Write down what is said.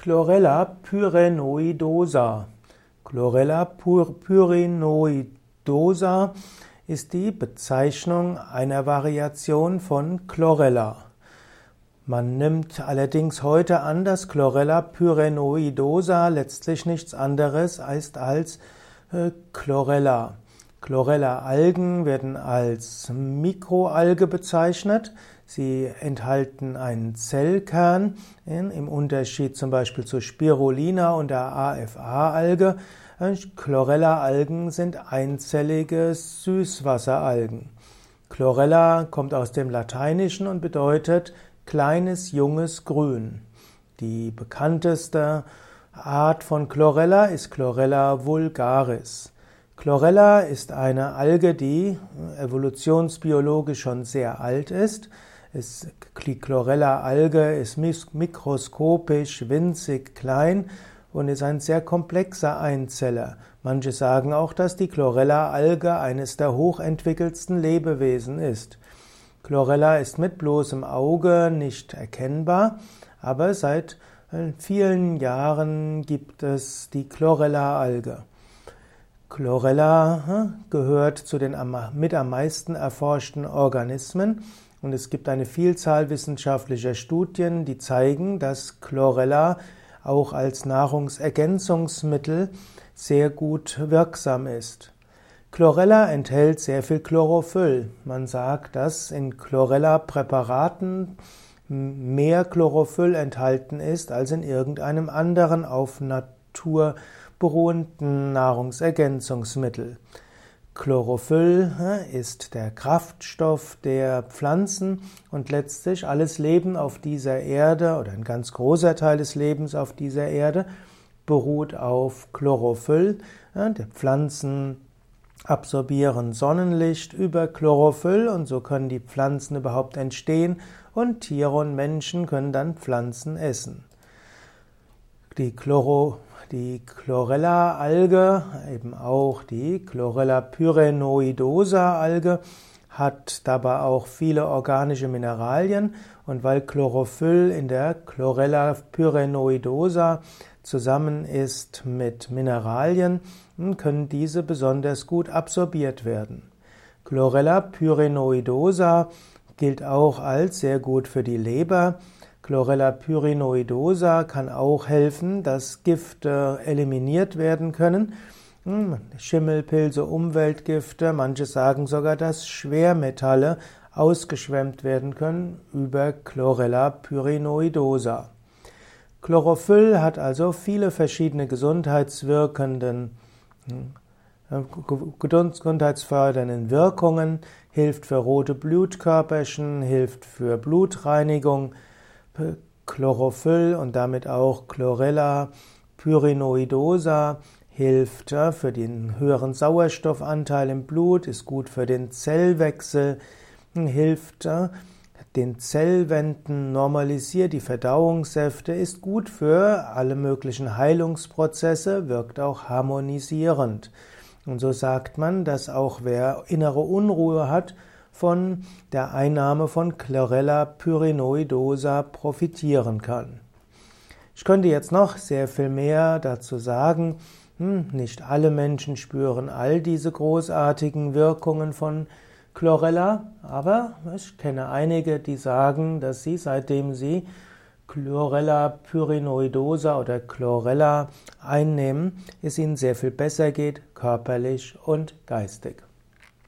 Chlorella pyrenoidosa. Chlorella pyrenoidosa ist die Bezeichnung einer Variation von Chlorella. Man nimmt allerdings heute an, dass Chlorella pyrenoidosa letztlich nichts anderes ist als äh, Chlorella. Chlorella-Algen werden als Mikroalge bezeichnet. Sie enthalten einen Zellkern im Unterschied zum Beispiel zu Spirulina und der AFA-Alge. Chlorella-Algen sind einzellige Süßwasseralgen. Chlorella kommt aus dem Lateinischen und bedeutet kleines junges Grün. Die bekannteste Art von Chlorella ist Chlorella vulgaris. Chlorella ist eine Alge, die evolutionsbiologisch schon sehr alt ist. Die Chlorella-Alge ist mikroskopisch, winzig klein und ist ein sehr komplexer Einzeller. Manche sagen auch, dass die Chlorella-Alge eines der hochentwickelsten Lebewesen ist. Chlorella ist mit bloßem Auge nicht erkennbar, aber seit vielen Jahren gibt es die Chlorella-Alge. Chlorella hm, gehört zu den mit am meisten erforschten Organismen und es gibt eine Vielzahl wissenschaftlicher Studien, die zeigen, dass Chlorella auch als Nahrungsergänzungsmittel sehr gut wirksam ist. Chlorella enthält sehr viel Chlorophyll. Man sagt, dass in Chlorella-Präparaten mehr Chlorophyll enthalten ist als in irgendeinem anderen auf Natur beruhenden Nahrungsergänzungsmittel. Chlorophyll ist der Kraftstoff der Pflanzen und letztlich alles Leben auf dieser Erde oder ein ganz großer Teil des Lebens auf dieser Erde beruht auf Chlorophyll. Die Pflanzen absorbieren Sonnenlicht über Chlorophyll und so können die Pflanzen überhaupt entstehen und Tiere und Menschen können dann Pflanzen essen. Die Chloro die Chlorella-Alge, eben auch die Chlorella pyrenoidosa-Alge, hat dabei auch viele organische Mineralien und weil Chlorophyll in der Chlorella pyrenoidosa zusammen ist mit Mineralien, können diese besonders gut absorbiert werden. Chlorella pyrenoidosa gilt auch als sehr gut für die Leber Chlorella pyrenoidosa kann auch helfen, dass Gifte eliminiert werden können. Hm, Schimmelpilze, Umweltgifte, manche sagen sogar, dass Schwermetalle ausgeschwemmt werden können über Chlorella pyrenoidosa. Chlorophyll hat also viele verschiedene gesundheitswirkenden hm, gesundheitsfördernden Wirkungen, hilft für rote Blutkörperchen, hilft für Blutreinigung, Chlorophyll und damit auch Chlorella pyrenoidosa hilft für den höheren Sauerstoffanteil im Blut, ist gut für den Zellwechsel, hilft den Zellwänden, normalisiert die Verdauungssäfte, ist gut für alle möglichen Heilungsprozesse, wirkt auch harmonisierend. Und so sagt man, dass auch wer innere Unruhe hat, von der Einnahme von Chlorella pyrenoidosa profitieren kann. Ich könnte jetzt noch sehr viel mehr dazu sagen. Hm, nicht alle Menschen spüren all diese großartigen Wirkungen von Chlorella, aber ich kenne einige, die sagen, dass sie, seitdem sie Chlorella pyrenoidosa oder Chlorella einnehmen, es ihnen sehr viel besser geht, körperlich und geistig.